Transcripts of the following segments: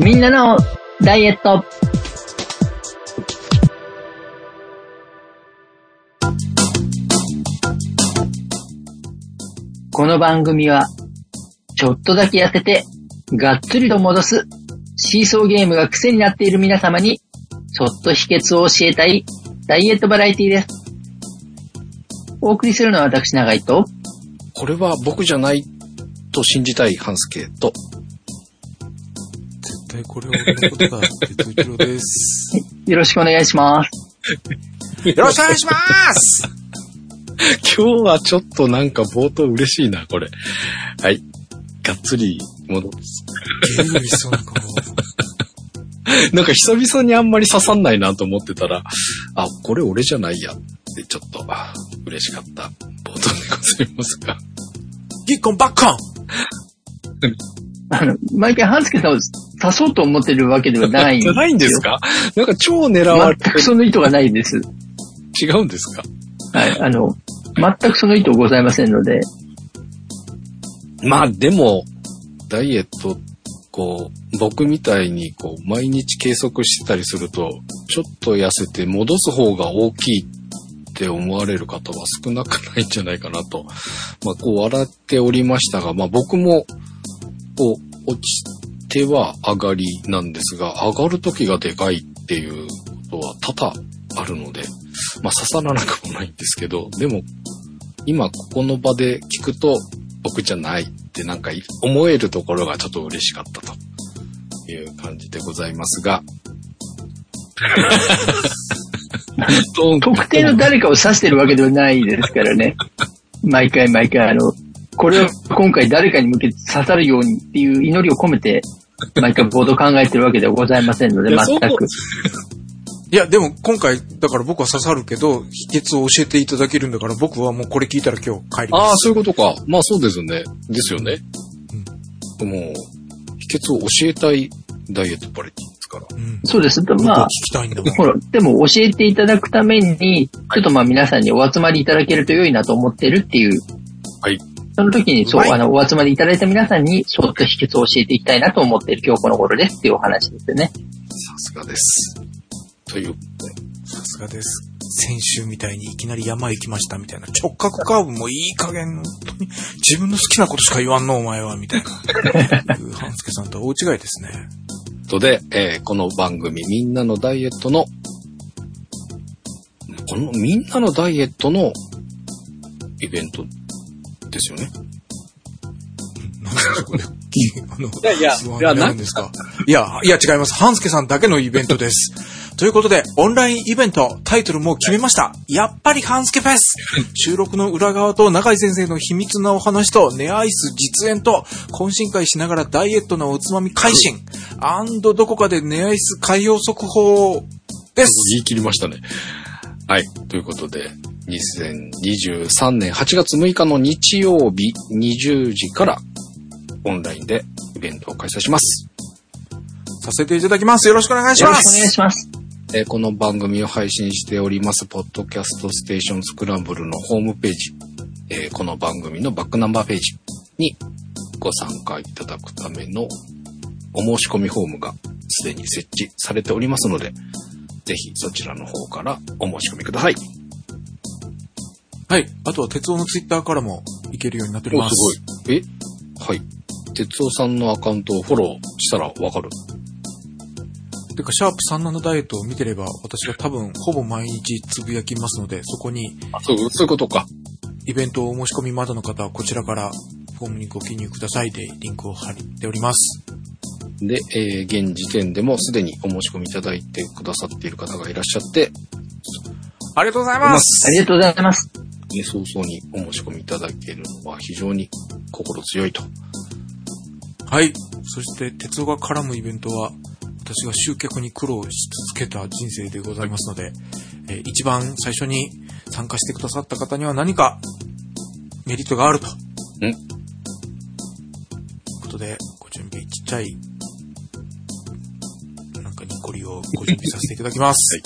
みんなのダイエット。この番組は、ちょっとだけ痩せて、がっつりと戻す、シーソーゲームが癖になっている皆様に、ちょっと秘訣を教えたい、ダイエットバラエティです。お送りするのは私、長井と、これは僕じゃないと信じたいハンスケと、対これは俺のことだって、トイチロです。よろしくお願いします。よろしくお願いします今日はちょっとなんか冒頭嬉しいな、これ。はい。がっつり戻す。ゲリゲリしそうな顔。なんか久々にあんまり刺さんないなと思ってたら、あ、これ俺じゃないやってちょっとあ嬉しかった冒頭でございますが。ギッコンバッコンあの、毎回ハンスケさんを足そうと思ってるわけではないん じゃないんですか？なんか超狙われて全くその意図がないです。違うんですか？はい。あの、全くその意図ございませんので、まあでも、ダイエット、こう、僕みたいにこう、毎日計測してたりすると、ちょっと痩せて戻す方が大きいって思われる方は少なくないんじゃないかなと、まあこう笑っておりましたが、まあ僕も、こう、落ちては上がりなんですが、上がる時がでかいっていうことは多々あるので、まあ刺さらなくもないんですけど、でも、今ここの場で聞くと、僕じゃないってなんか思えるところがちょっと嬉しかったという感じでございますが。特定の誰かを指してるわけではないですからね。毎回毎回、あの、これを今回誰かに向けて刺さるようにっていう祈りを込めて、毎回ボード考えてるわけではございませんので、全く。いや、でも今回、だから僕は刺さるけど、秘訣を教えていただけるんだから、僕はもうこれ聞いたら今日帰りああ、ます。そういうことか。まあそうですよね。ですよね。もう、秘訣を教えたいダイエットパレティですから。うん。そうです。僕まあは聞、きたいんだもん。ほら、でも教えていただくために、ちょっとまあ皆さんにお集まりいただけると良いなと思ってるっていう。はい。その時に、そう、はいあの、お集まりいただいた皆さんに、ちょっと秘訣を教えていきたいなと思っている今日この頃ですっていうお話ですよね。さすがです。という、さすがです。先週みたいにいきなり山行きましたみたいな。直角カーブもいい加減、本当に自分の好きなことしか言わんの、お前は、みたいな。半助さんとは大違いですね。ことで、えーこの番組、みんなのダイエットの、このみんなのダイエットのイベントですよね。なんでしょうこれ。あの、いやいや不安いやなになるんですか？いや、いや違います。半助さんだけのイベントです。ということで、オンラインイベント、タイトルも決めました。やっぱり半助フェス 収録の裏側と中井先生の秘密なお話と、ネアイス実演と、懇親会しながらダイエットのおつまみ配信、アンドどこかでネアイス海洋速報です。言い切りましたね。はい。ということで、2023年8月6日の日曜日20時からオンラインでイベントを開催します。させていただきます。よろしくお願いします。よろしくお願いします。えーこの番組を配信しております、ポッドキャストステーションスクランブルのホームページ、えーこの番組のバックナンバーページにご参加いただくためのお申し込みフォームがすでに設置されておりますので、ぜひそちらの方からお申し込みください。はい。あとは、鉄夫のツイッターからも行けるようになっております。ごい。え？はい。哲夫さんのアカウントをフォローしたらわかる。てか、シャープ37ダイエットを見てれば、私が多分、ほぼ毎日つぶやきますので、そこに、あ、そう、そういうことか。イベントをお申し込みまだの方は、こちらから、フォームにご記入くださいで、リンクを貼っております。で、えー現時点でもすでにお申し込みいただいてくださっている方がいらっしゃって、ありがとうございまます。ありがとうございます。ね、早々にお申し込みいただけるのは非常に心強いと。はい。そして、鉄夫が絡むイベントは、私が集客に苦労し続けた人生でございますので、えー一番最初に参加してくださった方には何かメリットがあると。んということで、ご準備ちっちゃい、なんかニコリをご準備させていただきます。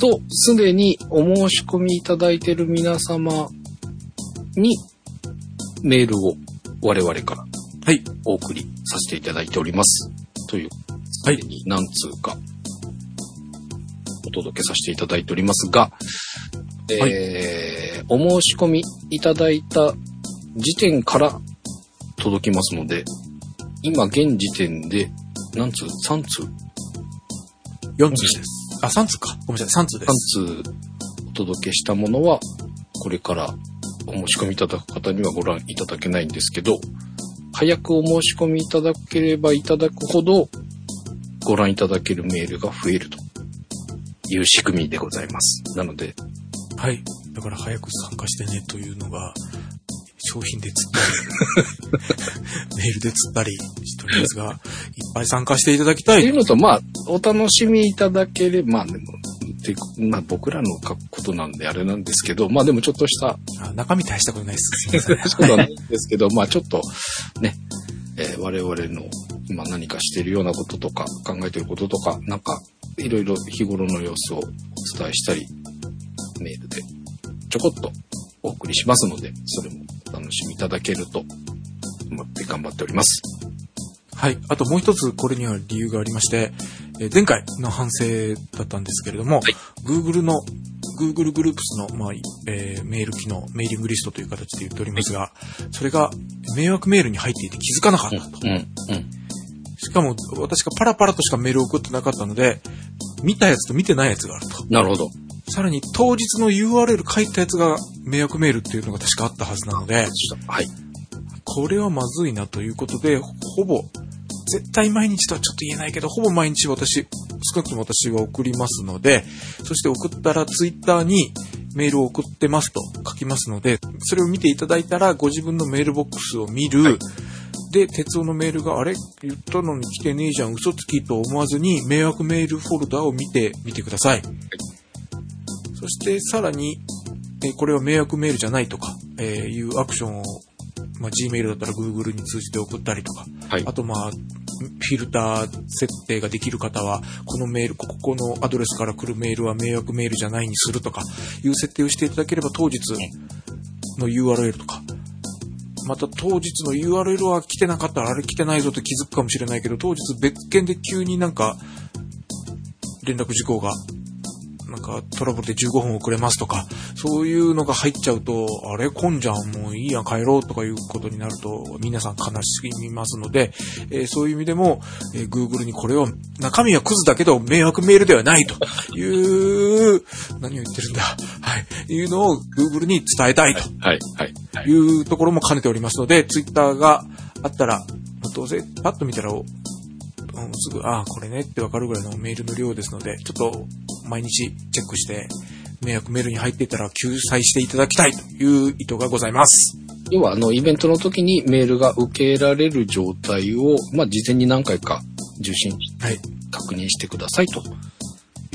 と、すでにお申し込みいただいている皆様にメールを我々からはい。お送りさせていただいております。というまでに何通かお届けさせていただいておりますが、えーお申し込みいただいた時点から届きますので、今現時点で何通 ?3 通？4通です。あ、3通か。ごめんなさい、3通です。3通お届けしたものは、これからお申し込みいただく方にはご覧いただけないんですけど、早くお申し込みいただければいただくほど、ご覧いただけるメールが増えるという仕組みでございます。なので、はい。だから早く参加してねというのが、商品で釣ったり、メールで釣ったりしておりますが、いっぱい参加していただきたい。というのと、まあ、お楽しみいただければ、まあでも、てまあ僕らのことなんであれなんですけど、まあでもちょっとしたあ中身大したことないです。すいません。そうなんですけど、まあちょっとね、えー我々の今何かしてるようなこととか考えてることとか、なんかいろいろ日頃の様子をお伝えしたり、メールでちょこっとお送りしますので、それもお楽しみいただけると思って頑張っております。はい。あともう一つこれには理由がありまして、えー前回の反省だったんですけれども、はい Google の Google グループスの、まあえーメール機能、メーリングリストという形で言っておりますが、それが迷惑メールに入っていて気づかなかったと。うん、うん。しかも私がパラパラとしかメールを送ってなかったので、見たやつと見てないやつがあると。なるほど。さらに当日の URL 書いたやつが迷惑メールっていうのが確かあったはずなので、はい。これはまずいなということで、ほぼ、絶対毎日とはちょっと言えないけど、ほぼ毎日私、少なくとも私は送りますので、そして送ったらツイッターにメールを送ってますと書きますので、それを見ていただいたらご自分のメールボックスを見る、で、鉄夫のメールがあれ？言ったのに来てねえじゃん、嘘つきと思わずに迷惑メールフォルダを見てみてください。そしてさらに、えーこれは迷惑メールじゃないとか、えーいうアクションを、まあ、Gmail だったら Google に通じて送ったりとか、はいあ。とまあ、フィルター設定ができる方は、このメール、ここのアドレスから来るメールは迷惑メールじゃないにするとか、いう設定をしていただければ当日の URL とか、また当日の URL は来てなかったらあれ来てないぞと気づくかもしれないけど、当日別件で急になんか連絡事項がなんかトラブルで15分遅れますとか、そういうのが入っちゃうと、あれ混んじゃん、もういいや、帰ろうとかいうことになると、皆さん悲しみますので、えーそういう意味でも、えー Google にこれを、中身はクズだけど迷惑メールではないという、何を言ってるんだ、はい、いうのを Google に伝えたいとはい。はい。はい。いうところも兼ねておりますので、ツイッターがあったら、どうせパッと見たら、すぐ、ああ、これねってわかるぐらいのメールの量ですので、ちょっと毎日チェックして、迷惑メールに入っていたら救済していただきたいという意図がございます。要は、あの、イベントの時にメールが受けられる状態を、まあ、事前に何回か受信しはい。確認してくださいと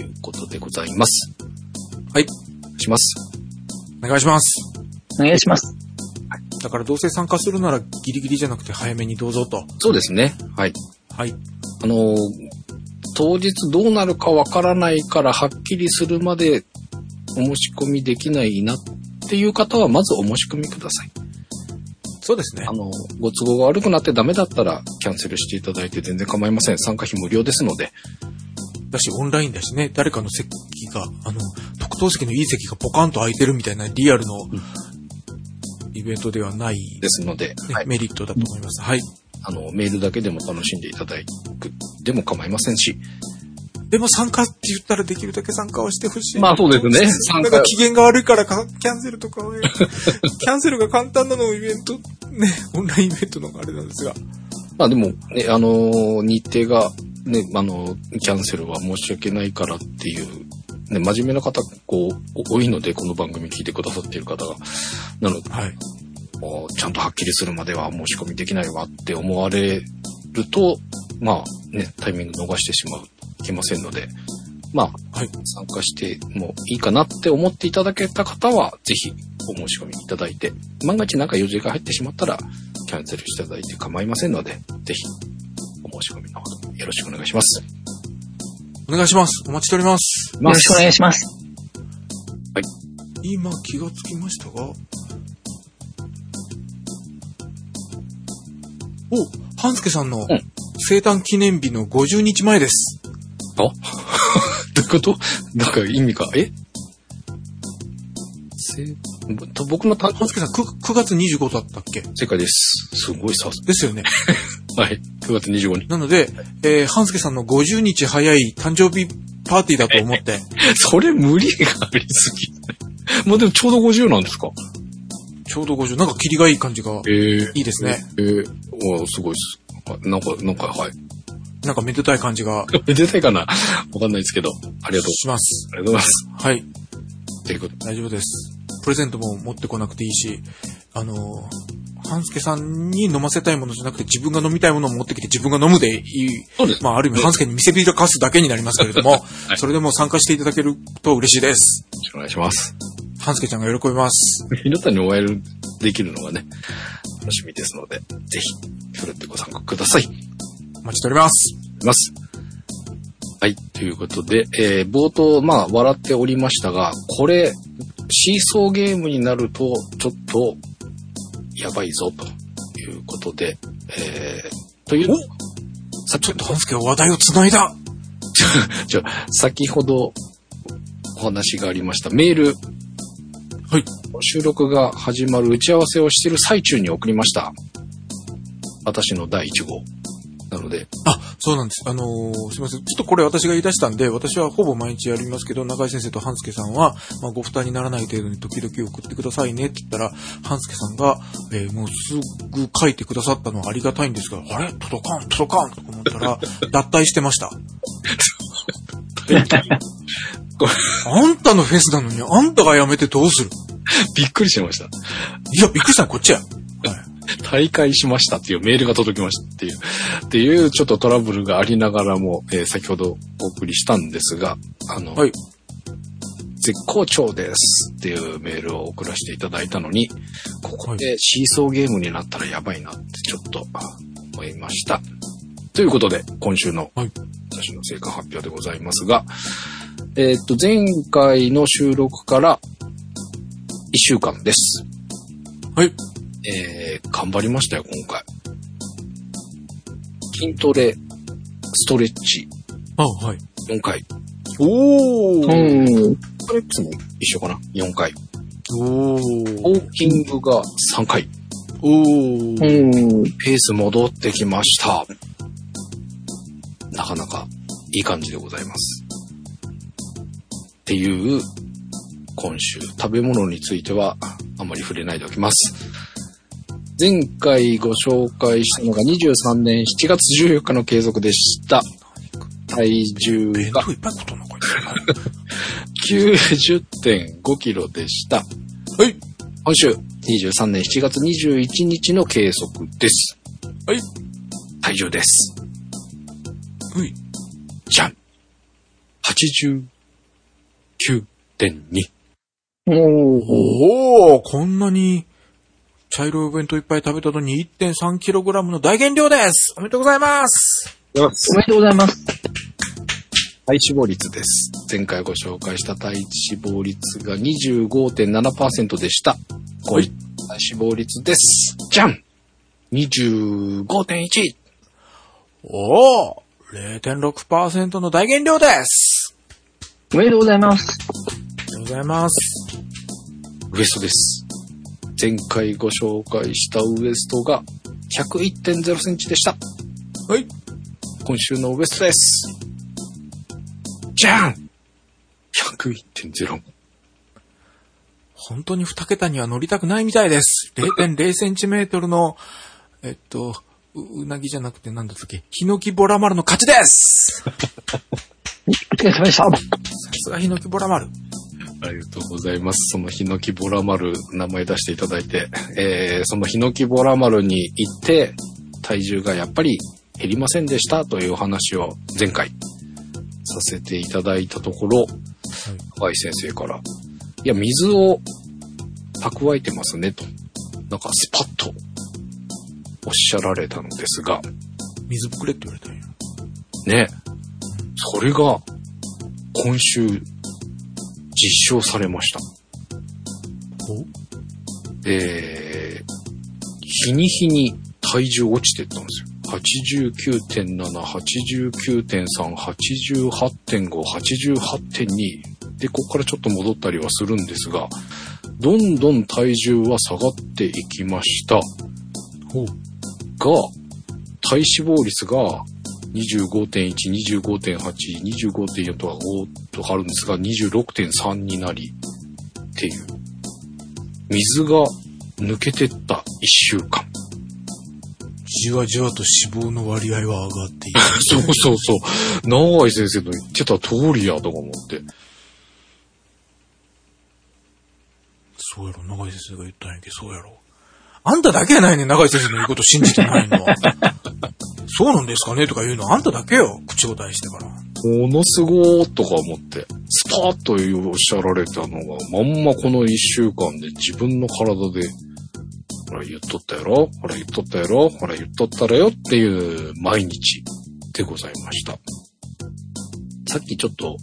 いうことでございます。はい。します。お願いします。お願いします。だからどうせ参加するならギリギリじゃなくて早めにどうぞと。そうですね。はい。はい。あのー当日どうなるかわからないからはっきりするまでお申し込みできないなっていう方はまずお申し込みください。そうですねあ。の、ご都合が悪くなってダメだったらキャンセルしていただいて全然構いません。参加費無料ですので。だし、オンラインだしね、誰かの席が、あの、特等席のいい席がポカンと空いてるみたいなリアルのイベントではない、ねですので、はい。メリットだと思います。はい。あの、メールだけでも楽しんでいただくでも構いませんし。でも参加って言ったらできるだけ参加はしてほしい。まあそうですね参加なんか機嫌が悪いからかキャンセルとかをね、キャンセルが簡単なのをイベント、ね、オンラインイベントのがあれなんですが。まあでも、ね、あの、日程が、ね、あの、キャンセルは申し訳ないからっていう、ね、真面目な方、こう、お多いので、この番組聞いてくださっている方が。なので、はい。ちゃんとはっきりするまでは申し込みできないわって思われると、まあね、タイミング逃してしまう、いけませんので、まあ、はい。参加してもいいかなって思っていただけた方は、ぜひお申し込みいただいて、万が一なんか用事が入ってしまったら、キャンセルしていただいて構いませんので、ぜひお申し込みのほどよろしくお願いします。お願いします。お待ちしております。よろしくお願いします。今気がつきましたが。お、半助さんのん生誕記念日の50日前です。あ？どういうこと？なんか意味か、え？僕の誕生半助さん 9, 9月25だったっけ？正解です。すごいさす。ですよね。はい。9月25日。なので、えー、半助さんの50日早い誕生日パーティーだと思って、それ無理がありすぎ。まあでもちょうど50なんですか？ちょうど50、なんかキリがいい感じがええいいですね。えー、おすごいです。あなんか、なんか、はい。なんかめでたい感じが めでたいかな？わかんないですけど。ありがとう。します。ありがとうございます。はい。ということで。大丈夫です。プレゼントも持ってこなくていいし、あのー、半助さんに飲ませたいものじゃなくて自分が飲みたいものを持ってきて自分が飲むでいい。そうです。まあ、ある意味、半助に見せびらかすだけになりますけれども、はいそれでも参加していただけると嬉しいです。よろしくお願いします。半助ちゃんが喜びます。ひろたにお会いできるのがね、楽しみですので、ぜひ、ふるってご参加ください。お待ちしております。ます。はい。ということで、えー冒頭、まあ、笑っておりましたが、これ、シーソーゲームになると、ちょっと、やばいぞ、ということで、えー、という、さ、ちょっと、半助は話題を繋いだじゃあ先ほどお話がありましたメール。はい。収録が始まる打ち合わせをしている最中に送りました。私の第1号。なので、あ、そうなんです。あのーすいません。ちょっとこれ私が言い出したんで、私はほぼ毎日やりますけど、中井先生と半助さんは、まあ、ご負担にならない程度に時々送ってくださいねって言ったら、半助さんが、えーもうすぐ書いてくださったのはありがたいんですが、あれ？届かん、届かん？とか思ったら、脱退してました。あんたのフェスなのに、あんたが辞めてどうする？びっくりしました。いや、びっくりしたのこっちや。はい。大会しましたっていうメールが届きましたっていう、っていうちょっとトラブルがありながらも、えー先ほどお送りしたんですが、あの、はい。絶好調ですっていうメールを送らせていただいたのに、ここでシーソーゲームになったらやばいなってちょっと思いました。ということで、今週のはい私の成果発表でございますが、えーっと、前回の収録から1週間です。はい。えー、頑張りましたよ、今回。筋トレ、ストレッチ、あ、はい。4回。おー。うん。ストレッチも一緒かな ?4 回。おー。ウォーキングが3回。おー。うん。ペース戻ってきました。なかなかいい感じでございます。っていう、今週、食べ物についてはあまり触れないでおきます。前回ご紹介したのが23年7月14日の継続でした。体重が弁当いっぱいことんのこいつ。90.5キロでした。はい。今週、23年7月21日の計測です。はい。体重です。はい。じゃん !89.2。おー。おー、こんなに、茶色いお弁当いっぱい食べたのに 1.3kg の大減量ですおめでとうございますおめでとうございます。体脂肪率です。前回ご紹介した体脂肪率が25.7%でした。こういった体脂肪率です。じゃん !25.1! おー、0.6%の大減量ですおめでとうございます。おめでとうございます。ウエストです。前回ご紹介したウエストが101.0センチでした。はい。今週のウエストです。じゃん !101.0。本当に2桁には乗りたくないみたいです。0.0センチメートルの、えっと、ううなぎじゃなくてなんだったっけ？ヒノキボラ丸の勝ちです！さお疲れ様でした。すがヒノキボラ丸。ありがとうございます。そのヒノキボラ丸、名前出していただいて、えー、そのヒノキボラ丸に行って、体重がやっぱり減りませんでした。というお話を前回させていただいたところ、高井先生から、いや、水を蓄えてますねと、なんかスパッとおっしゃられたのですが、水ぶくれって言われたんや。ね、それが今週実証されました。お？えー、日に日に体重落ちてったんですよ。89.7、89.3、88.5、88.2で、ここからちょっと戻ったりはするんですが、どんどん体重は下がっていきました。ほう。が、体脂肪率が25.1、25.8、25.4とか5とかあるんですが、26.3になり、っていう。水が抜けてった一週間。じわじわと脂肪の割合は上がっている。そうそうそう。長井先生の言ってた通りやとか思って。そうやろ、長井先生が言ったんやけど、そうやろ。あんただけやないねん、長井先生の言うこと信じてないの。そうなんですかねとか言うのあんただけよ、口答えしてから。ものすごーとか思って、スパーッとおっしゃられたのが、まんまこの一週間で自分の体で、ほら言っとったやろ？ほら言っとったやろ？ほら言っとったらよっていう毎日でございました。さっきちょっと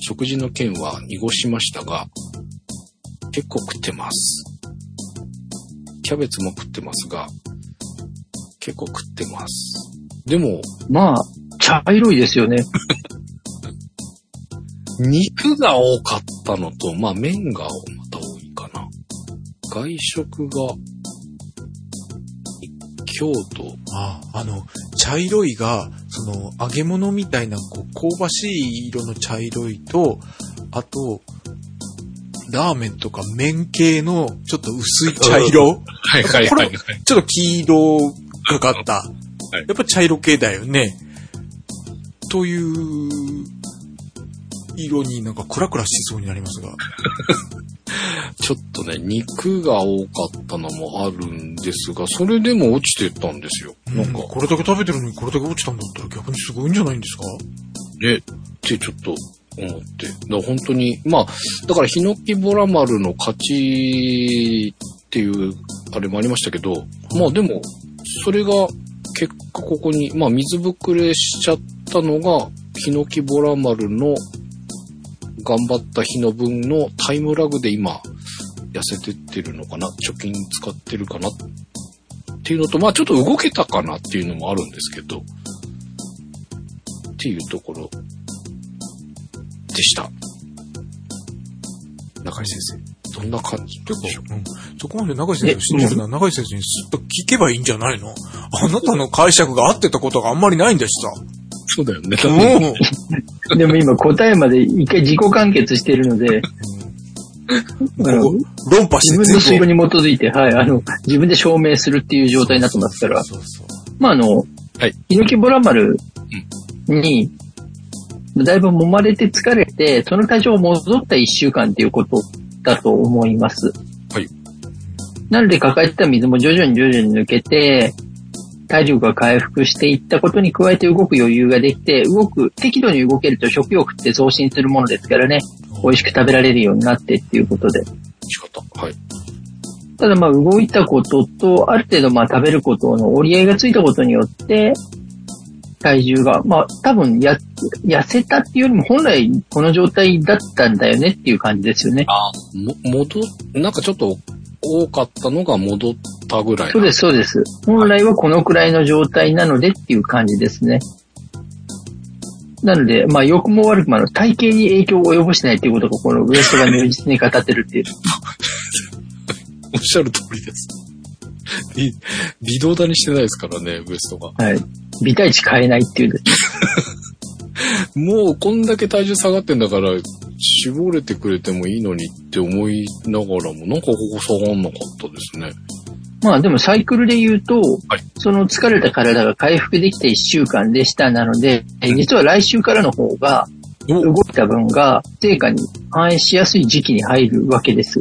食事の件は濁しましたが、結構食ってます。キャベツも食ってますが、結構食ってます。でも、まあ、茶色いですよね。肉が多かったのと、まあ麺がまた多いかな。外食が、京都、ああ、あの、茶色いが、その、揚げ物みたいな、こう、香ばしい色の茶色いと、あと、ラーメンとか麺系の、ちょっと薄い茶色？はいはいはいはい。ちょっと黄色がかった。いやっぱ茶色系だよね。という、色になんかクラクラしそうになりますが。ちょっとね、肉が多かったのもあるんですが、それでも落ちてったんですよ。なんか、これだけ食べてるのにこれだけ落ちたんだったら逆にすごいんじゃないんですか？ね、ってちょっと思って。だから本当に、まあ、だから、ヒノキボラ丸の勝ちっていう、あれもありましたけど、まあでも、それが結果ここに、まあ水ぶくれしちゃったのが、ヒノキボラ丸の頑張った日の分のタイムラグで今、痩せてってるのかな貯金使ってるかなっていうのと、まあちょっと動けたかなっていうのもあるんですけど、っていうところでした。中井先生、どんな感じでしょう？うん。そこまで長井先生を信じるのは長井先生にすっと聞けばいいんじゃないの？あなたの解釈が合ってたことがあんまりないんでした。そうだよね。うん。でも今答えまで一回自己完結してるので、あのここ論破して自分の推全部論に基づいて、はい、あの、自分で証明するっていう状態になってますから、そうそうまああの、はい。ヒノキボラ丸に、だいぶ揉まれて疲れて、その体調が戻った一週間っていうことだと思います。はい。なので抱えてた水も徐々に徐々に抜けて、体力が回復していったことに加えて動く余裕ができて、動く、適度に動けると食欲って増進するものですからね、美味しく食べられるようになってっていうことで。仕方。はい。ただまあ動いたことと、ある程度まあ食べることの折り合いがついたことによって、体重が、まあ多分や、痩せたっていうよりも本来この状態だったんだよねっていう感じですよね。あも、戻っ、なんかちょっと多かったのが戻ったぐらい。そうです、そうです。本来はこのくらいの状態なのでっていう感じですね。なので、まあ、良くも悪くもあの体型に影響を及ぼしてないっていうことが、このウエストが如実に語ってるっていう。おっしゃる通りです。微微動だにしてないですからね、ウエストが。はい。微体値変えないっていう。もうこんだけ体重下がってんだから、絞れてくれてもいいのにって思いながらも、なんかここ下がんなかったですね。まあでもサイクルで言うと、はいその疲れた体が回復できて1週間でしたなので、え実は来週からの方がお動いた分が成果に反映しやすい時期に入るわけです。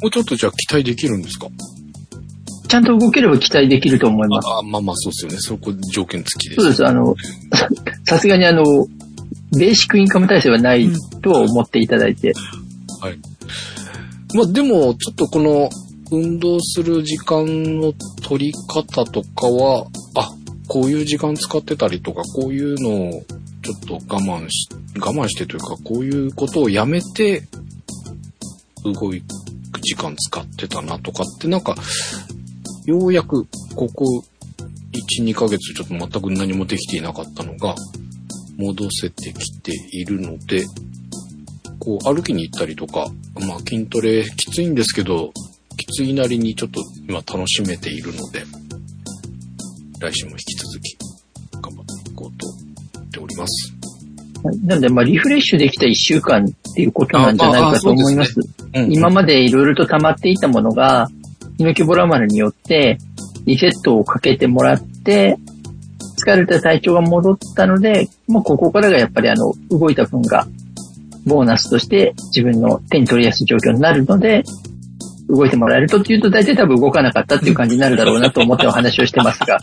もうちょっとじゃあ期待できるんですか？ちゃんと動ければ期待できると思います。あまあまあそうですよね。そこ条件付きです。そうです。あの、さ さすがにあの、ベーシックインカム体制はないとは思っていただいて。まあでも、ちょっとこの運動する時間の取り方とかは、あ、こういう時間使ってたりとか、こういうのをちょっと我慢し、我慢してというか、こういうことをやめて、動く時間使ってたなとかって、なんか、ようやくここ1、2ヶ月ちょっと全く何もできていなかったのが、戻せてきているので、こう歩きに行ったりとか、まあ筋トレきついんですけど、きついなりにちょっと今楽しめているので、来週も引き続き頑張っていこうと思っております。なんで、まあ、リフレッシュできた一週間っていうことなんじゃないかと思います。うん今までいろいろと溜まっていたものが、ヒノキボラ丸によって、リセットをかけてもらって、疲れた体調が戻ったので、もうここからがやっぱりあの、動いた分が、ボーナスとして自分の手に取りやすい状況になるので、動いてもらえるとっていうと大体多分動かなかったっていう感じになるだろうなと思ってお話をしてますが、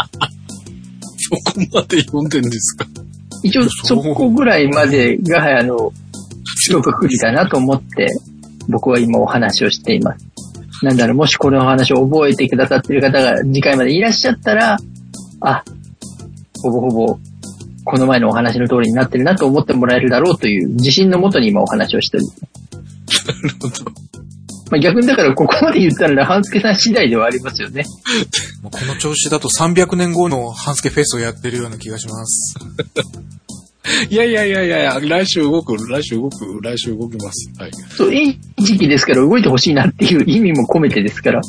そこまで読んでんですか？一応そこぐらいまでが、あの、一括りだなと思って、僕は今お話をしています。なんだろう、もしこのお話を覚えてくださっている方が次回までいらっしゃったら、あ、ほぼほぼ、この前のお話の通りになってるなと思ってもらえるだろうという自信のもとに今お話をしております。なるほど。まあ、逆にだからここまで言ったら、半助さん次第ではありますよね。この調子だと300年後のハンスケフェスをやってるような気がします。いやいやいやいやいや、来週動く、来週動く、来週動きます。はい。そう、いい時期ですから動いてほしいなっていう意味も込めてですから。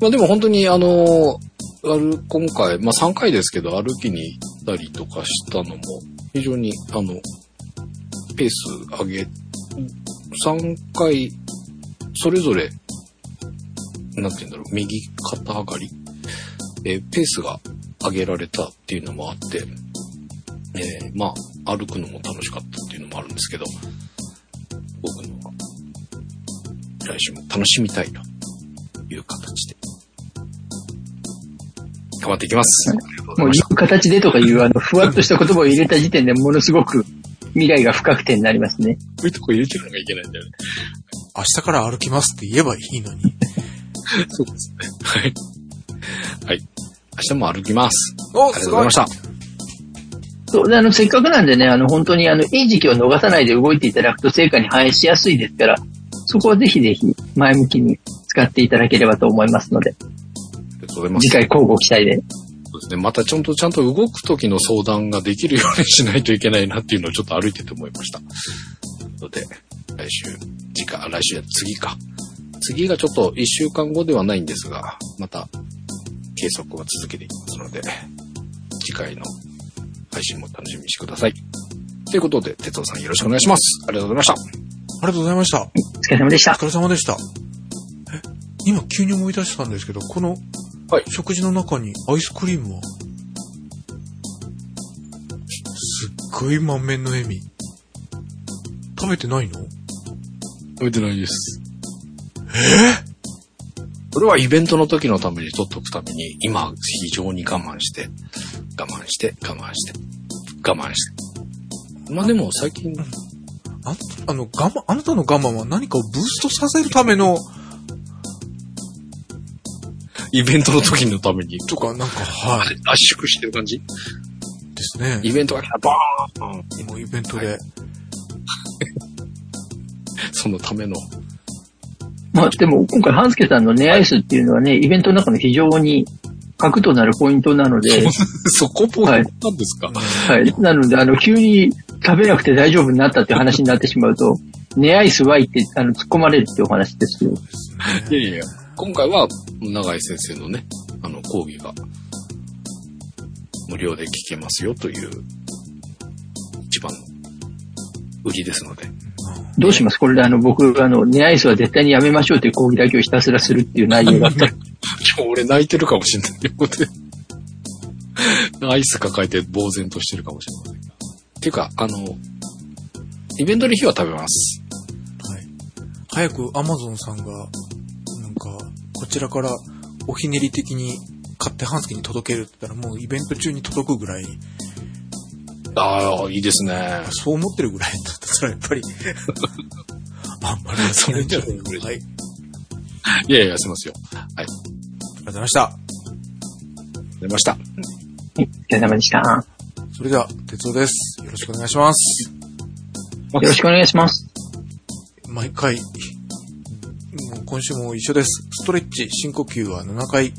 まあでも本当にあの、ある、今回、まあ3回ですけど、歩きに行ったりとかしたのも、非常に、あの、ペース上げ、3回、それぞれ、なんて言うんだろう、右肩上がり、えーペースが上げられたっていうのもあって、えーまあ、歩くのも楽しかったっていうのもあるんですけど、僕のは、来週も楽しみたいという形で、頑張っていきます。もういう形でとかいうあの、ふわっとした言葉を入れた時点でものすごく未来が不確定になりますね。た。こういうとこ入れてるのがいけないんだよね。明日から歩きますって言えばいいのに。そうですね。はい。はい。明日も歩きます。おありがとうございました。そうで、あの、せっかくなんでね、あの、本当にあの、いい時期を逃さないで動いていただくと成果に反映しやすいですから、そこはぜひぜひ前向きに使っていただければと思いますので、ありがとうございます。次回交互期待で。そうですね。またちゃんと、ちゃんと動く時の相談ができるようにしないといけないなっていうのをちょっと歩いてて思いました。ので、来週、次回、あ来週や次か。次がちょっと一週間後ではないんですが、また、計測は続けていきますので、次回の配信も楽しみにしてください。ということで、哲夫さんよろしくお願いします。ありがとうございました。ありがとうございました。お疲れ様でしたお。疲れ様でした。え、今急に思い出したんですけど、このはい食事の中にアイスクリームは、すっごい満面の笑み。食べてないの？食べてないです。え？それはイベントの時のために取っとくために、今非常に我慢して、我慢して、我慢して、我慢して。まあでも最近、ああの、我慢、あなたの我慢は何かをブーストさせるための、イベントの時のために、とか、なんか、はい。圧縮してる感じ？ですね。イベントが来たらバーンもうイベントで。そのための。まあ、でも今回、半助さんのネアイスっていうのはね、イベントの中の非常に核となるポイントなので、そこポイントなんですか、はい。なので、あの、急に食べなくて大丈夫になったっていう話になってしまうと、ネアイスワイって、あの、突っ込まれるっていうお話ですよ。いやいやいや、今回は永井先生のね、あの講義が無料で聞けますよという一番の売りですので。どうします？これであの、僕、あの、ネアイスは絶対にやめましょうという講義だけをひたすらするっていう内容だった ら。今日俺泣いてるかもしれない横で。アイス抱えて呆然としてるかもしれませんが。っていうか、あの、イベントの日は食べます。はい。早くアマゾンさんが、なんか、こちらからおひねり的に買って半助に届けるって言ったらもうイベント中に届くぐらい、ああ、いいですね。そう思ってるぐらいだったらやっぱり、あんまりそれじゃないはい。いやいや、しますよ。はい。ございました。出ました。はいお疲れ様でした。よそれでは、哲夫です。よろしくお願いします。ろしくお願いします。毎回、もう今週も一緒です。ストレッチ、深呼吸は7回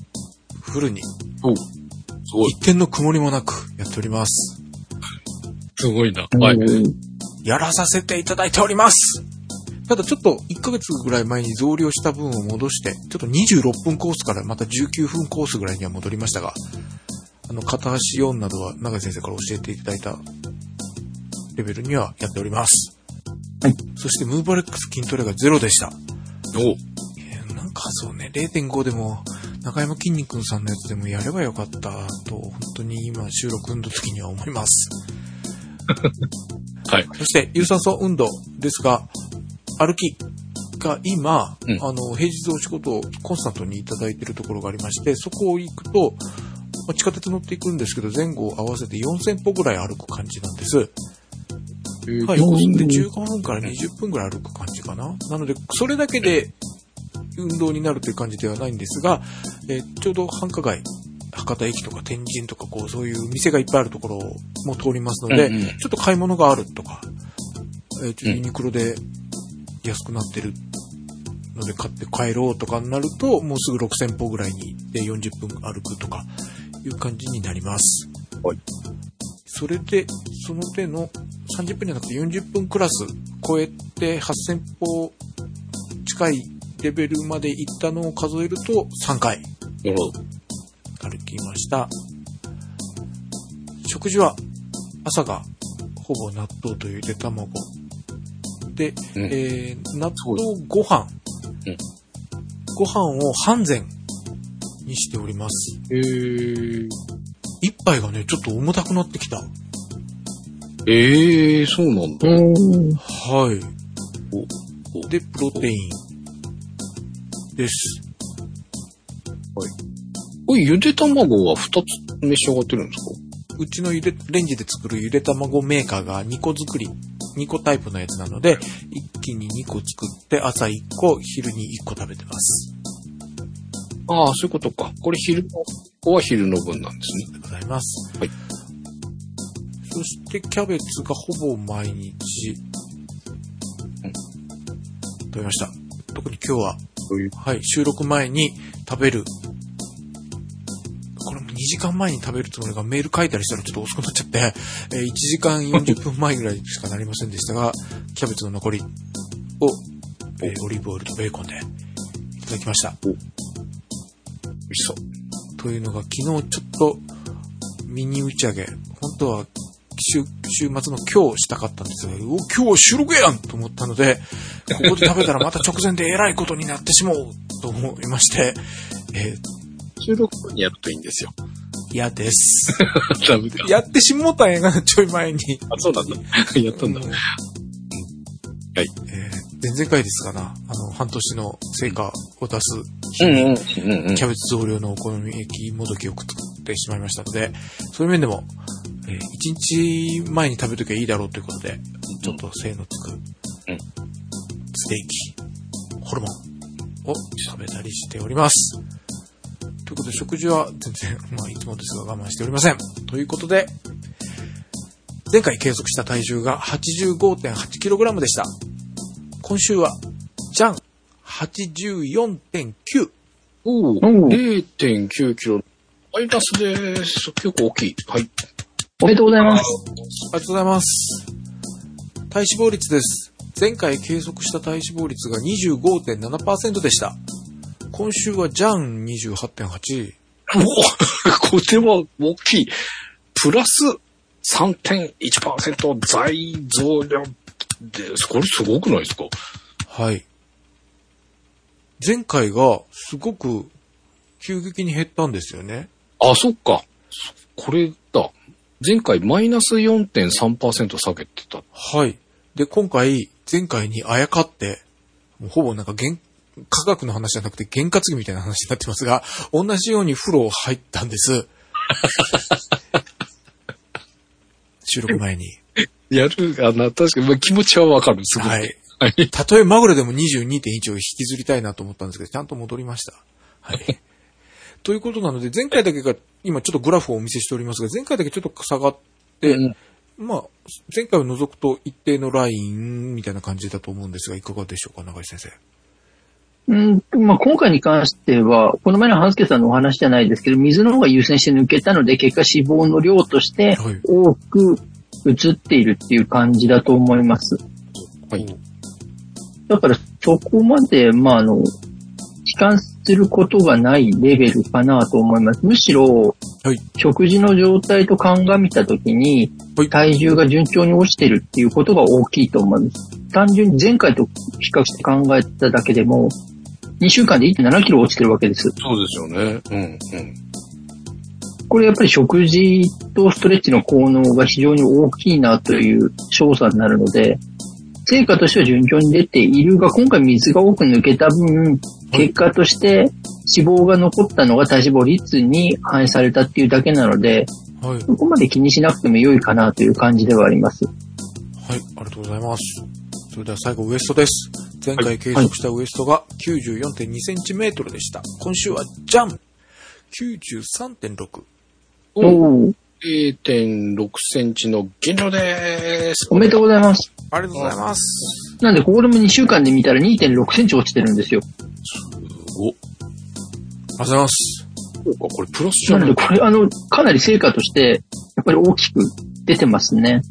フルに、おすごい。一点の曇りもなくやっております。すごいな。はい。やらさせていただいておりますただちょっと1ヶ月ぐらい前に増量した分を戻して、ちょっと26分コースからまた19分コースぐらいには戻りましたが、あの、片足4などは長井先生から教えていただいたレベルにはやっております。はい。そしてムーバレックス筋トレがゼロでした。おえーなんかそうね、0.5でも、中山筋肉さんのやつでもやればよかったと、本当に今収録の時には思います。はい。そして、有酸素運動ですが、歩きが今、うんあの、平日お仕事をコンスタントにいただいているところがありまして、そこを行くと、まあ地下鉄乗っていくんですけど、前後合わせて4000歩ぐらい歩く感じなんです。はい。うんで、15分から20分ぐらい歩く感じかな。なので、それだけで運動になるという感じではないんですが、えーちょうど繁華街、博多駅とか天神とか、こう、そういう店がいっぱいあるところも通りますので、うんうんちょっと買い物があるとか、えーちょっとユニクロで安くなってるので買って帰ろうとかになると、もうすぐ6000歩ぐらいに行って40分歩くとかいう感じになります。はい。それで、その手の30分じゃなくて40分クラス超えて8000歩近いレベルまで行ったのを数えると3回。歩きました。食事は朝がほぼ納豆とゆで卵。で、うんえー納豆ご飯。うんご飯を半膳にしております。へー。一杯がね、ちょっと重たくなってきた。えー、そうなんだ。うん。はい。で、プロテインです。これ、ゆで卵は2つ召し上がってるんですか？うちのゆで、レンジで作るゆで卵メーカーが2個作り、2個タイプのやつなので、一気に2個作って朝1個、昼に1個食べてます。ああ、そういうことか。これ昼の、ここは昼の分なんですね。でございます。はい。そしてキャベツがほぼ毎日、食べました。特に今日は。はい、収録前に食べる。これも2時間前に食べるつもりがメール書いたりしたらちょっと遅くなっちゃって、えー1時間40分前ぐらいしかなりませんでしたが、キャベツの残りを、えーオリーブオイルとベーコンでいただきました。美味しそう。というのが昨日ちょっとミニ打ち上げ、本当は週週末の今日したかったんですが、お今日は収録やんと思ったので、ここで食べたらまた直前でえらいことになってしまうと思いまして、えー収録後にやるといいんですよ。嫌です。ダメか。やってしもたんやがな、ちょい前に。あ、そうなんだ。やったんだ。うんはい。えー前々回ですかな、あの、半年の成果を出す日に、うんうんうんうんキ。ャベツ増量のお好み焼きもどきを作ってしまいましたので、そういう面でも、えー一日前に食べときゃいいだろうということで、ちょっと精のつく、うんステーキ、ホルモンを食べたりしております。ということで、食事は全然、まあ、いつもですが我慢しておりません。ということで、前回計測した体重が 85.8kg でした。今週は、じゃん !84.9! おお、おう0.9キロ。マイナスです。結構大きい。はい。おめでとうございます。ありがとうございます。体脂肪率です。前回計測した体脂肪率が25.7%でした。今週はじゃん28.8。おお、これは大きい。プラス3.1%在増量です。これすごくないですか？はい。前回がすごく急激に減ったんですよね。あ、そっか。これだ。前回マイナス4.3%下げてた。はい。で、今回、前回にあやかって、ほぼなんか原、科学の話じゃなくて験担ぎみたいな話になってますが、同じように風呂入ったんです。収録前に。やる、あな、確かに、まあ、気持ちはわかる。すごい。はい。たとえマグロでも22.1を引きずりたいなと思ったんですけど、ちゃんと戻りました。はい。ということなので、前回だけが、今ちょっとグラフをお見せしておりますが、前回だけちょっと下がって、うんまあ、前回を除くと一定のラインみたいな感じだと思うんですが、いかがでしょうか、長井先生。うん、まあ、今回に関しては、この前の半助さんのお話じゃないですけど、水の方が優先して抜けたので、結果脂肪の量としてはい多く移っているっていう感じだと思います。はい。だから、そこまで、まあ、あの、悲観することがないレベルかなと思います。むしろ、はい。食事の状態と鑑みたときにはい、体重が順調に落ちてるっていうことが大きいと思います。単純に前回と比較して考えただけでも、2週間で1.7キロ落ちてるわけです。そうですよね。うん、うん。これやっぱり食事とストレッチの効能が非常に大きいなという調査になるので、成果としては順調に出ているが、今回水が多く抜けた分、結果として脂肪が残ったのが体脂肪率に反映されたっていうだけなので、はい。そこまで気にしなくても良いかなという感じではあります。はい、ありがとうございます。それでは最後ウエストです。前回計測したウエストが94.2センチメートルでした。今週はジャン !93.6。おー0.6センチの減量でーす。おめでとうございます。ありがとうございます。なんで、ここでも2週間で見たら2.6センチ落ちてるんですよ。お、ありがとうございます。そうか、これプラスじゃないなので、これ、あの、かなり成果として、やっぱり大きく出てますね。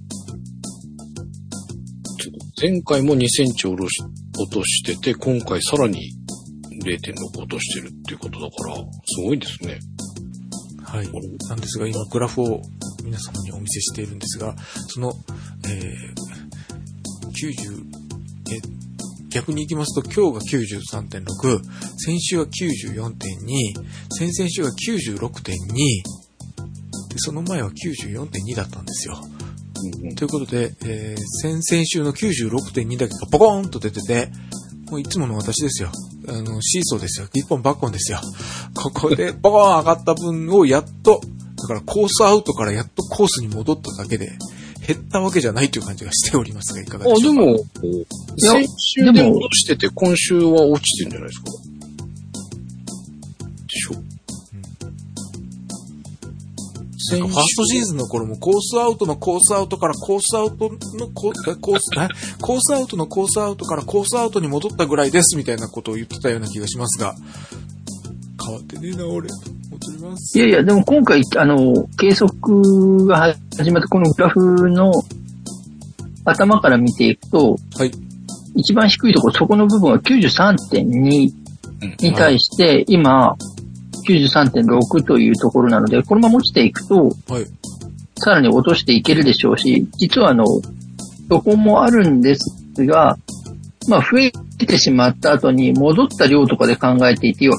前回も2センチ落とし落としてて、今回さらに0.6落としてるっていうことだから、すごいですね。はい。なんですが、今グラフを皆様にお見せしているんですが、その、えー、90、え、逆に行きますと今日が93.6、先週は94.2、先々週は96.2、で、その前は94.2だったんですよ。うんうんということで、えー、先々週の96.2だけがポコーンと出てて、もういつもの私ですよ。あの、シーソーですよ。一本バッコンですよ。ここでポコーン上がった分をやっと、だからコースアウトからやっとコースに戻っただけで、減ったわけじじゃないという感じがしておりますが、いかがであ、しょうか？でも、や先週で落としてて、今週は落ちてるんじゃないですか？なんかファーストシーズンの頃もコースアウトのコースアウトからコースアウトのコえコース、え？コースアウトのコースアウトからコースアウトに戻ったぐらいですみたいなことを言ってたような気がしますが、変わってねえな、俺。いやいや、でも今回、あの、計測が始まったこのグラフの頭から見ていくと、はい。一番低いところ、そこの部分は93.2にうん対して、今、93.6というところなので、このまま落ちていくと、はい。さらに落としていけるでしょうし、実はあの、そこもあるんですが、まあ増えてしまった後に戻った量とかで考えていて、要は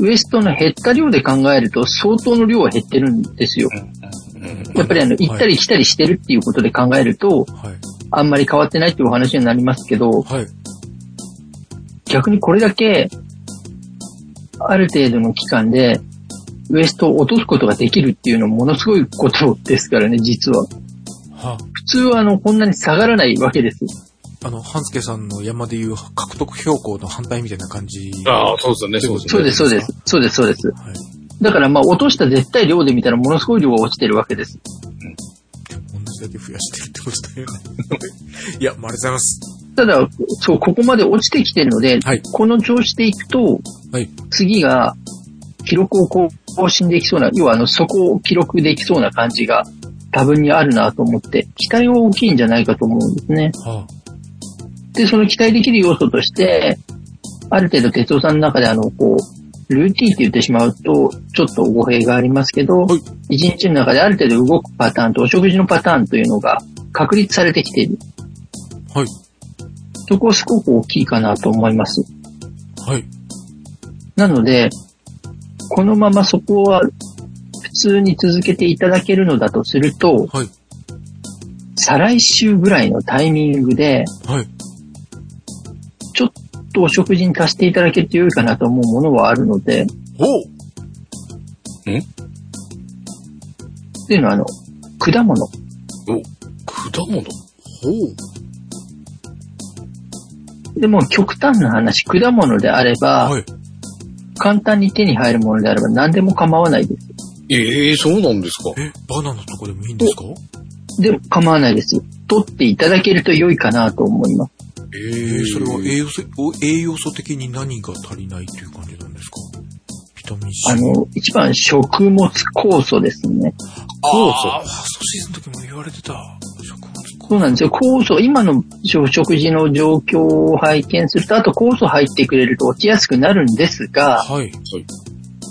ウエストの減った量で考えると相当の量は減ってるんですよ。やっぱりあの、行ったり来たりしてるっていうことで考えると、はい。あんまり変わってないっていうお話になりますけど、はい。逆にこれだけ、ある程度の期間で、ウエストを落とすことができるっていうのもものすごいことですからね、実は。は普通はあの、こんなに下がらないわけです。あの、半助さんの山でいう獲得標高の反対みたいな感じ。ああ、そうですよね、そうですそう。です、そうです。そうです、そうです。はい。だからまあ、落とした絶対量で見たらものすごい量が落ちてるわけです。同じだけ増やしてるってことだよね。いや、ありがとうございます。ただ、そう、ここまで落ちてきてるので、はいこの調子でいくと、はい。次が、記録を更新できそうな、要はあの、そこを記録できそうな感じが多分にあるなと思って、期待は大きいんじゃないかと思うんですね。はで、その期待できる要素として、ある程度哲夫さんの中であの、こう、ルーティンって言ってしまうと、ちょっと語弊がありますけどはい、一、日の中である程度動くパターンとお食事のパターンというのが確立されてきている。はい。そこはすごく大きいかなと思います。はい。なので、このままそこは普通に続けていただけるのだとすると、はい。再来週ぐらいのタイミングで、はい。ちょっとお食事に足していただけると良いかなと思うものはあるので、おうっていうのはあの、果物。果物？ほう。でも極端な話、果物であれば、はい。簡単に手に入るものであれば何でも構わないです。ええそうなんですか？え、バナナとかでもいいんですか？でも構わないです。取っていただけると良いかなと思います。ええー、それは栄養素、お栄養素的に何が足りないっていう感じなんですか？ビタミン C。あの、一番食物酵素ですね。酵素あーファーストシーズンの時も言われてた。食そうなんですよ。酵素、今の食事の状況を拝見すると、あと酵素入ってくれると落ちやすくなるんですが、素。はい。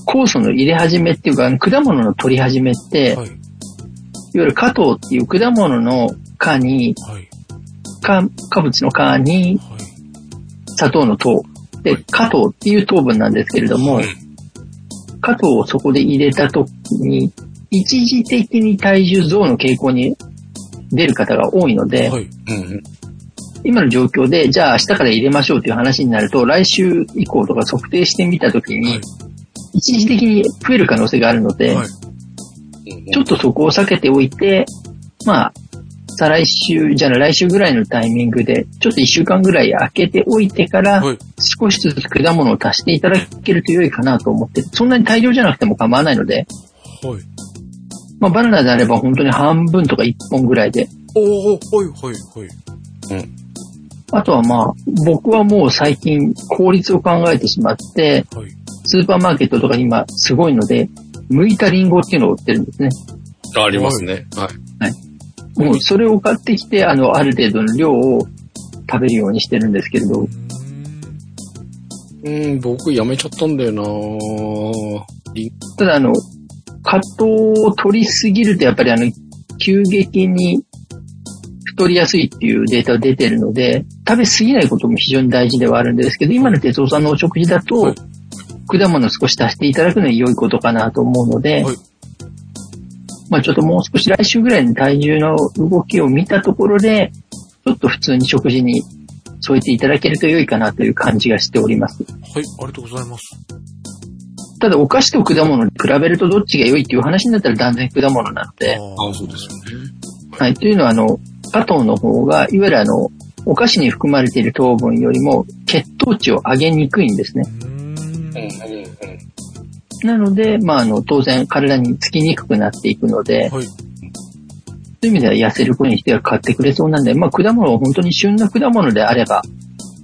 酵素の入れ始めっていうか、果物の取り始めって、はい。いわゆる果糖っていう果物の果に、はい。果果物の果にはい。砂糖の糖。で、果糖っていう糖分なんですけれども、果糖をそこで入れた時に、一時的に体重増の傾向に出る方が多いので、はい。うんうん。今の状況で、じゃあ明日から入れましょうという話になると、来週以降とか測定してみたときに、はい一時的に増える可能性があるので、はい。ちょっとそこを避けておいて、まあ、再来週、じゃあ来週ぐらいのタイミングで、ちょっと一週間ぐらい空けておいてから、はい。少しずつ果物を足していただけると良いかなと思って、そんなに大量じゃなくても構わないので、はい。まあバナナであれば本当に半分とか1本ぐらいで、おー、はい、はい、はい。あとはまあ、僕はもう最近効率を考えてしまって、はい。スーパーマーケットとか今すごいので、剥いたリンゴっていうのを売ってるんですね。ありますね。はい。もうそれを買ってきて、あの、ある程度の量を食べるようにしてるんですけれどう、ーんうん、僕やめちゃったんだよなただあの、果糖を取りすぎるとやっぱりあの、急激に太りやすいっていうデータが出てるので、食べ過ぎないことも非常に大事ではあるんですけど、今の哲夫さんのお食事だと、はい果物少し足していただくのに良いことかなと思うので、はいまあちょっともう少し来週ぐらいに体重の動きを見たところで、ちょっと普通に食事に添えていただけると良いかなという感じがしております。はい、ありがとうございます。ただお菓子と果物に比べるとどっちが良いっていう話になったら断然果物なので、ああそうですよね。はい。というのは、あの、加糖の方が、いわゆるあの、お菓子に含まれている糖分よりも血糖値を上げにくいんですね。うーんうんうんうん。なので、まあ、あの、当然体につきにくくなっていくので、はい。そういう意味では痩せる子にしては買ってくれそうなんで、まあ、果物を本当に旬な果物であれば、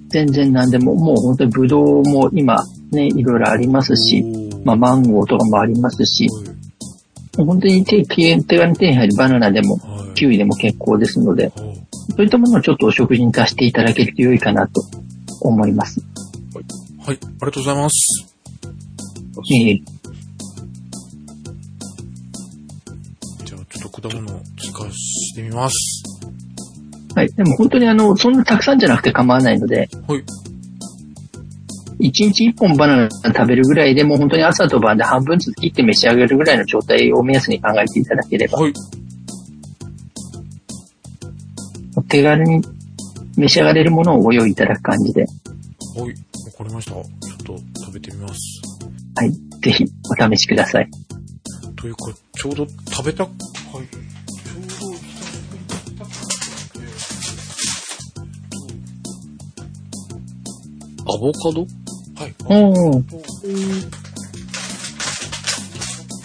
全然何でも、もう本当にブドウも今ね、いろいろありますし、まあ、マンゴーとかもありますし、本当に手、手手軽に手に入るバナナでも。キウイでも結構ですので、はそういったものをちょっとお食事に足していただけると良いかなと思います。い、ありがとうございます。ええじゃあ、ちょっと果物を追加してみます。はい。でも本当にあの、そんなたくさんじゃなくて構わないので、はい。1日1本バナナ食べるぐらいでもう本当に朝と晩で半分ずつ切って召し上がるぐらいの状態を目安に考えていただければ、はい。手軽に召し上がれるものをご用意いただく感じで、はい。わかりました。ちょっと食べてみます。はい。ぜひお試しください。というか、ちょうど食べた、はい。ちょうど久しぶりに食べたくアボカド？て、はい。おー。ア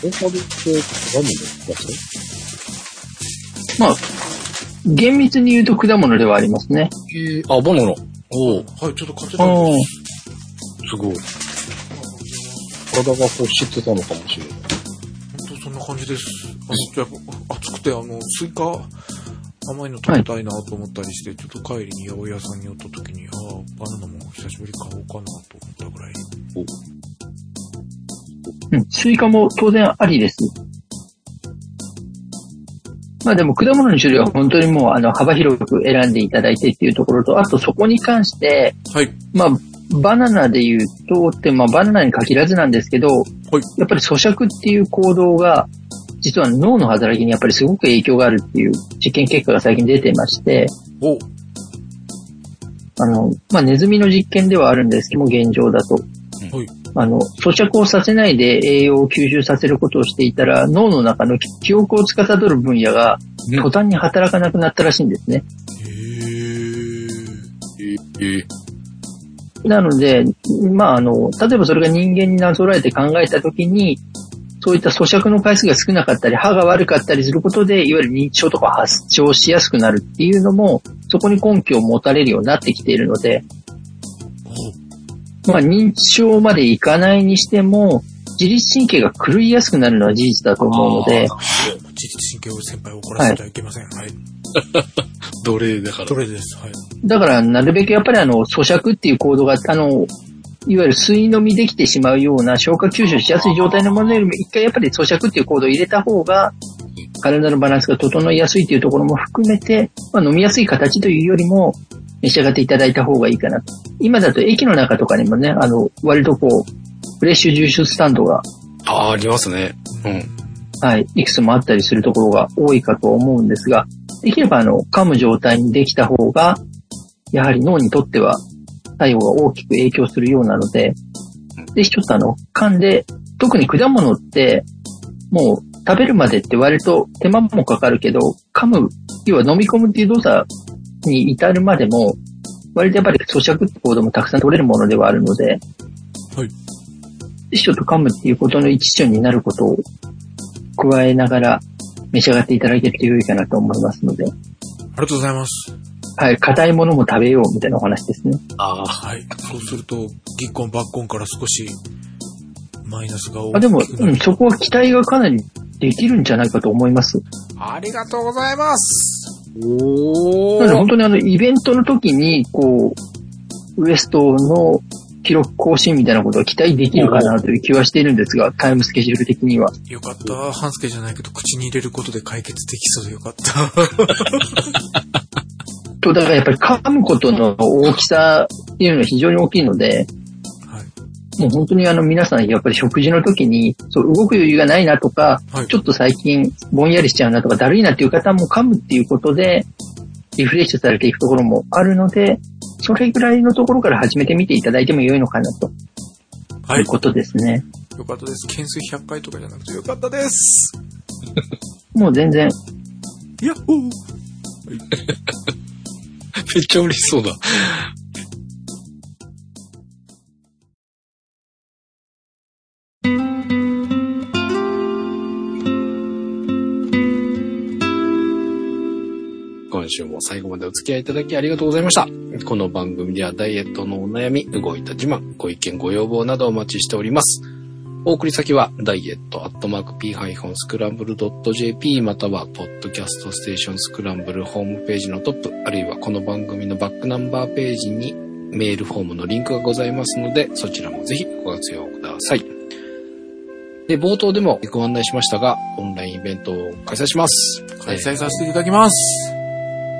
ボカドって果物ですまあ、厳密に言うと果物ではありますね。えあ、バナナ。おおはい、ちょっと買ってたん。で。すごい。体が欲してたのかもしれない。本当そん。な感じです。あの、じゃあ、暑くて、あの、スイカ、甘いの食べたいなと思ったりして、ちょっと帰りに八百屋さんに寄った時に、ああ、バナナも久しぶりに買おうかなと思ったぐらい。うん。スイカも当然ありです。まあでも果物の種類は本当にもうあの幅広く選んでいただいてっていうところと、あとそこに関して、はい。まあバナナで言うと、ってまあバナナに限らずなんですけど、やっぱり咀嚼っていう行動が、実は脳の働きにやっぱりすごく影響があるっていう実験結果が最近出てまして、おあの、まあネズミの実験ではあるんですけども、現状だと。はい。あの、咀嚼をさせないで栄養を吸収させることをしていたら、脳の中の記憶を司る分野がうん途端に働かなくなったらしいんですね。へー。え、え、なので、まあ、あの、例えばそれが人間になぞらえて考えたときに、咀そういった咀嚼の回数が少なかったり、歯が悪かったりすることで、いわゆる認知症とか発症しやすくなるっていうのも、そこに根拠を持たれるようになってきているので、まあ、認知症までいかないにしても、自律神経が狂いやすくなるのは事実だと思うので、自律神経を先輩を怒らせてはいけません。はい。奴隷だから。どれです。はい。だからなるべくやっぱりあの、咀嚼っていう行動が、あの、いわゆる吸い飲みできてしまうような消化吸収しやすい状態のものよりも、一回やっぱり咀嚼っていう行動を入れた方が、体のバランスが整いやすいというところも含めて、まあ、飲みやすい形というよりも、召し上がっていただいた方がいいかなと。今だと駅の中とかにもね、あの、割とこう、フレッシュジューススタンドが、ああ、ありますね。うん。はい、いくつもあったりするところが多いかと思うんですが、できればあの、噛む状態にできた方が、やはり脳にとっては作用が大きく影響するようなので、ぜひちょっとあの、噛んで、特に果物って、もう食べるまでって割と手間もかかるけど、噛む、要は飲み込むっていう動作に至るまでも、割とやっぱり咀嚼って行動もたくさん取れるものではあるので、はい。ぜひちょっと噛むっていうことの一助になることを加えながら召し上がっていただけると良いかなと思いますので、ありがとうございます。はい、硬いものも食べようみたいなお話ですね。ああ、はい。そうすると、ギッコンバッコンから少し、マイナスが大きくなあでも、るうん、そこは期待がかなりできるんじゃないかと思います。ありがとうございます。おなので本当にあの、イベントの時に、こう、ウエストの記録更新みたいなことは期待できるかなという気はしているんですが、タイムスケジュール的には。よかった。半助じゃないけど、口に入れることで解決できそうでよかった。と、だからやっぱり噛むことの大きさっていうのは非常に大きいので、はい。もう本当にあの皆さんやっぱり食事の時に、そう、動く余裕がないなとか、はいちょっと最近ぼんやりしちゃうなとか、だるいなっていう方も噛むっていうことで、リフレッシュされていくところもあるので、それぐらいのところから始めてみていただいても良いのかなとはいいう。ことですね。よかったです。懸垂100回とかじゃなくてよかったです。もう全然、やっほー めっちゃ嬉しそうだ。今週も最後までお付き合いいただきありがとうございました。この番組ではダイエットのお悩み、動いた自慢、ご意見、ご要望などお待ちしております。お送り先は、ダイエットアットマーク p-scramble.jp または、ポッドキャストステーションスクランブルホームページのトップ、あるいはこの番組のバックナンバーページにメールフォームのリンクがございますので、そちらもぜひご活用ください。で、冒頭でもご案内しましたが、オンラインイベントを開催します。開催させていただきます。オン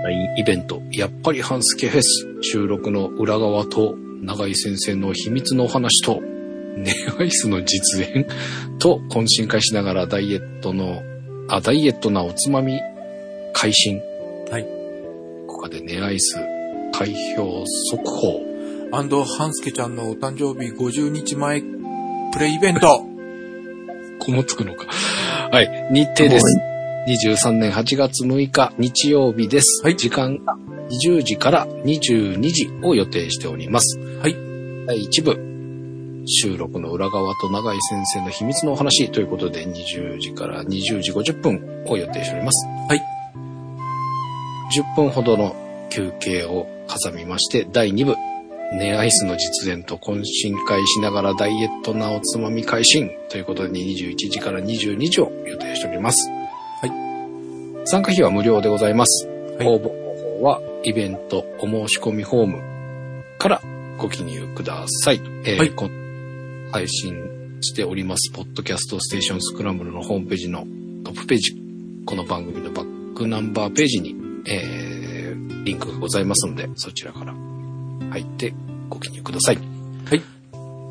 ラインイベント、やっぱりハンスケフェス、収録の裏側と、長井先生の秘密のお話と、ネアイスの実演と、懇親会しながらダイエットの、あ、ダイエットなおつまみ、開心。はい。ここでネアイス、開票速報。アンド、ハンスケちゃんのお誕生日50日前、プレイイベント。こもつくのか。はい。日程です。23年8月6日日曜日です。はい時間が20時から22時を予定しております。はい。第1部、収録の裏側と永井先生の秘密のお話ということで20時から20時50分を予定しております。はい。10分ほどの休憩を挟みまして、第2部、ネアイスの実演と懇親会しながらダイエットなおつまみ開心ということで21時から22時を予定しております。はい。参加費は無料でございます。はい応募方法はイベントお申し込みフォームからご記入ください。えーはいこ配信しております、ポッドキャストステーションスクランブルのホームページのトップページ、この番組のバックナンバーページに、えー、リンクがございますので、そちらから入ってご記入ください。はい。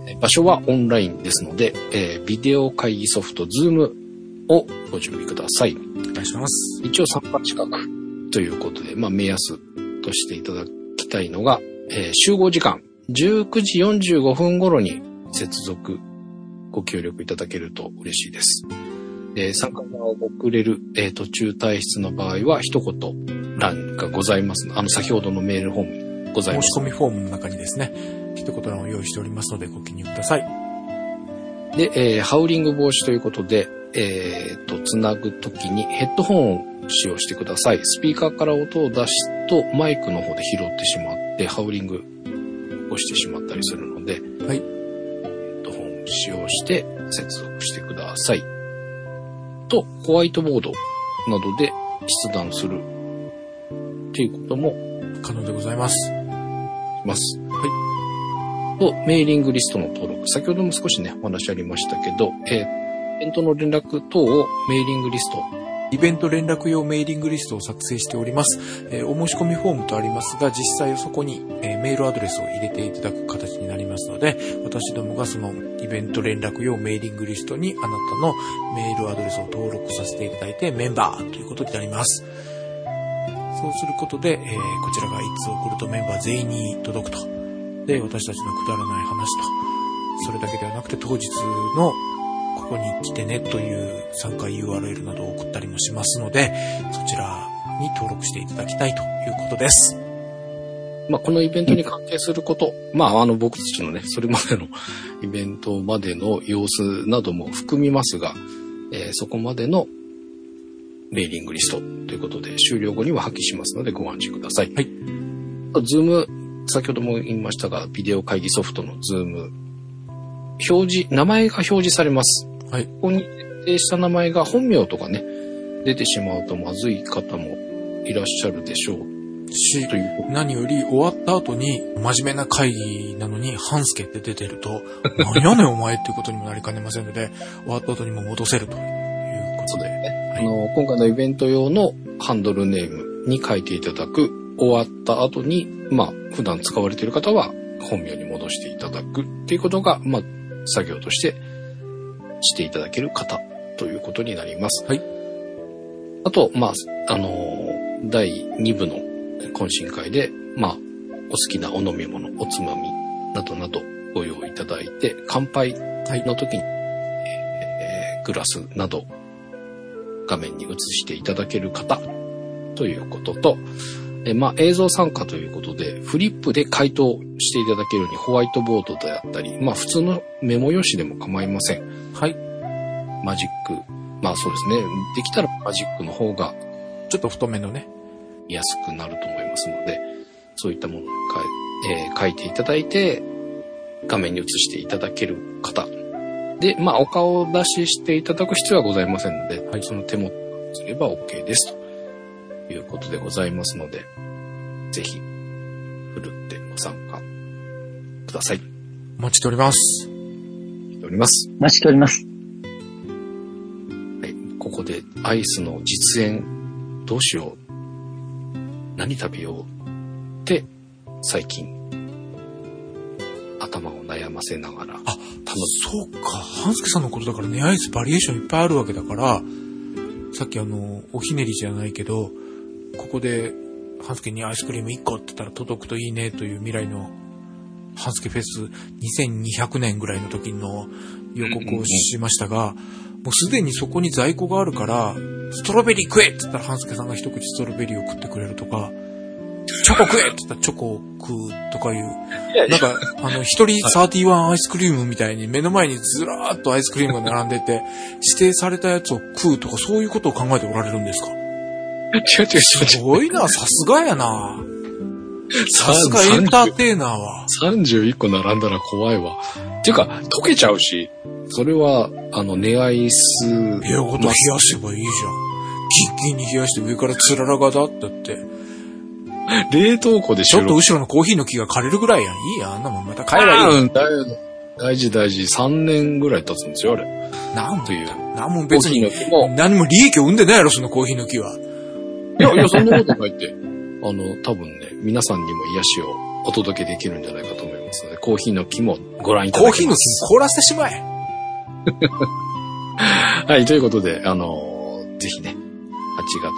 えー場所はオンラインですので、えービデオ会議ソフト Zoom をご準備ください。お願いします。一応参加資格ということで、まあ目安としていただきたいのが、えー集合時間19時45分頃に接続ご協力いただけると嬉しいです。で参加が遅れる、えー途中退出の場合は一言欄がございます。あの先ほどのメールフォームにございます。申し込みフォームの中にですね、一言欄を用意しておりますのでご記入ください。で、えーハウリング防止ということで、えーと、つなぐときにヘッドホンを使用してください。スピーカーから音を出すとマイクの方で拾ってしまって、ハウリングをしてしまったりするので、はい。使用して接続してください。と、ホワイトボードなどで筆談するっていうことも可能でございます。します。はい。と、メーリングリストの登録。先ほども少しね、お話ありましたけど、えーイベントの連絡等をメーリングリスト。イベント連絡用メーリングリストを作成しております。えーお申し込みフォームとありますが、実際そこに、えーメールアドレスを入れていただく形になりますので、私どもがそのイベント連絡用メーリングリストにあなたのメールアドレスを登録させていただいてメンバーということになります。そうすることで、えーこちらがいつ送るとメンバー全員に届くと。で、私たちのくだらない話と、それだけではなくて当日のここに来てねという参加 URL などを送ったりもしますので、そちらに登録していただきたいということです。まあ、このイベントに関係すること、まあ、あの、僕たちのね、それまでのイベントまでの様子なども含みますが、えーそこまでのメーリングリストということで、終了後には破棄しますのでご安心ください。はい。 Zoom、先ほども言いましたが、ビデオ会議ソフトの Zoom、表示、名前が表示されます。はい。ここに設定した名前が本名とかね、出てしまうとまずい方もいらっしゃるでしょう。しと、いうこと何より終わった後に真面目な会議なのに半助って出てると、何やねんお前っていうことにもなりかねませんので、終わった後にも戻せるということで。あの、今回のイベント用のハンドルネームに書いていただく、終わった後に、まあ、普段使われている方は本名に戻していただくっていうことが、まあ、作業としてしていただける方ということになります。はい。あと、まあ、あの、第2部の懇親会で、まあ、お好きなお飲み物、おつまみなどなどご用意いただいて、乾杯の時に、えーグラスなど画面に映していただける方ということと、えーまあ、映像参加ということで、フリップで回答していただけるようにホワイトボードであったり、まあ、普通のメモ用紙でも構いません。はい。マジック。まあそうですね。できたらマジックの方がちょっと太めのね。見やすくなると思いますので、そういったものを書い,、えー書いていただいて、画面に映していただける方。で、まあ、お顔を出ししていただく必要はございませんので、はいその手元にすれば OK です。ということでございますので、ぜひ、ふるってご参加ください。お待ちしております。しております。お待ちしております。はい、ここでアイスの実演どうしよう何食べようって最近頭を悩ませながらあ、そうか。半助さんのことだからね、アイスバリエーションいっぱいあるわけだから、さっきあの、おひねりじゃないけど、ここで、半助にアイスクリーム1個って言ったら届くといいねという未来の、半助フェス2200年ぐらいの時の予告をしましたが、もうすでにそこに在庫があるから、ストロベリー食えって言ったら半助さんが一口ストロベリーを食ってくれるとか、チョコ食えって言ったらチョコを食うとかいう、なんか、あの、一人31アイスクリームみたいに目の前にずらーっとアイスクリームが並んでて、指定されたやつを食うとかそういうことを考えておられるんですか？違う違う違うすごいな、さすがやな。さすがエンターテイナーは。31個並んだら怖いわ。っていうか、溶けちゃうし、それは、あの、寝アイス。部屋ごと冷やせばいいじゃん。キンキンに冷やして上からつららがだってって。冷凍庫でちょっと後ろのコーヒーの木が枯れるぐらいやん。いいやん、あんなもんまた買えばいいやん。うん大大事大事。3年ぐらい経つんですよ、あれ。なんという。なんも別に何も利益を生んでないやろ、そのコーヒーの木は。いや、いや、そんなことないって。あの、多分ね、皆さんにも癒しをお届けできるんじゃないかと思いますので、コーヒーの木もご覧いただけコーヒーの木ます。凍らせてしまえ。はい、ということで、あの、ぜひね、8月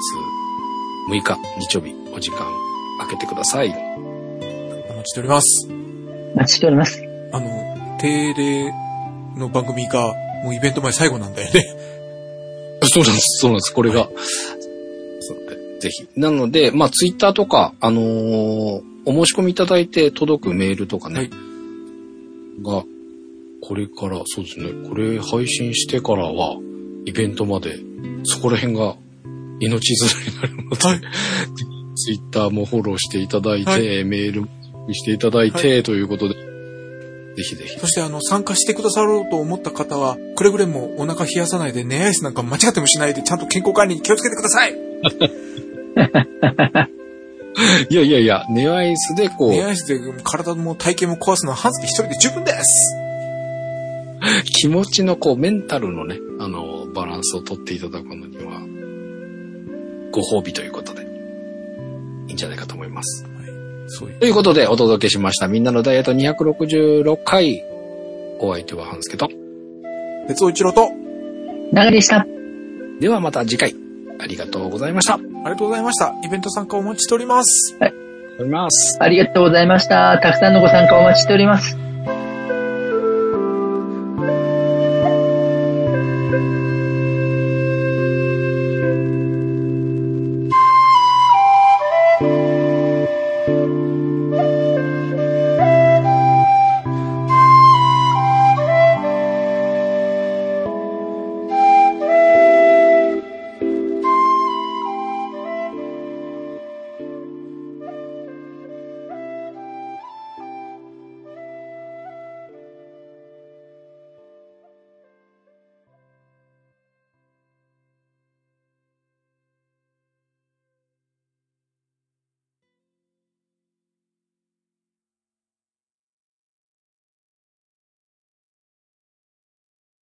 6日日曜日、お時間空けてください。お待ちしております。お待ちしております。あの、定例の番組が、もうイベント前最後なんだよね。そうなんです、そうなんです、これが。そうでぜひ。なので、まあ、ツイッターとか、あのーお申し込みいただいて届くメールとかね、はいが、これから、そうですね。これ配信してからは、イベントまで、そこら辺が命綱になるので、はい。ツイッターもフォローしていただいて、はメールもしていただいて、ということで、ぜひぜひ。そしてあの、参加してくださろうと思った方は、くれぐれもお腹冷やさないで、寝アイスなんか間違ってもしないで、ちゃんと健康管理に気をつけてください いやいやいや、ネアイスでこう、寝アイスで体も体型も壊すのはハンスで一人で十分です 気持ちのこう、メンタルのね、あの、バランスをとっていただくのには、ご褒美ということで、いいんじゃないかと思います。そういう。ということで、お届けしました。みんなのダイエット266回。お相手は半助と。鉄尾一郎と、長でした。ではまた次回。ありがとうございました。ありがとうございました。イベント参加お待ちしております。おります。ありがとうございました。たくさんのご参加お待ちしております。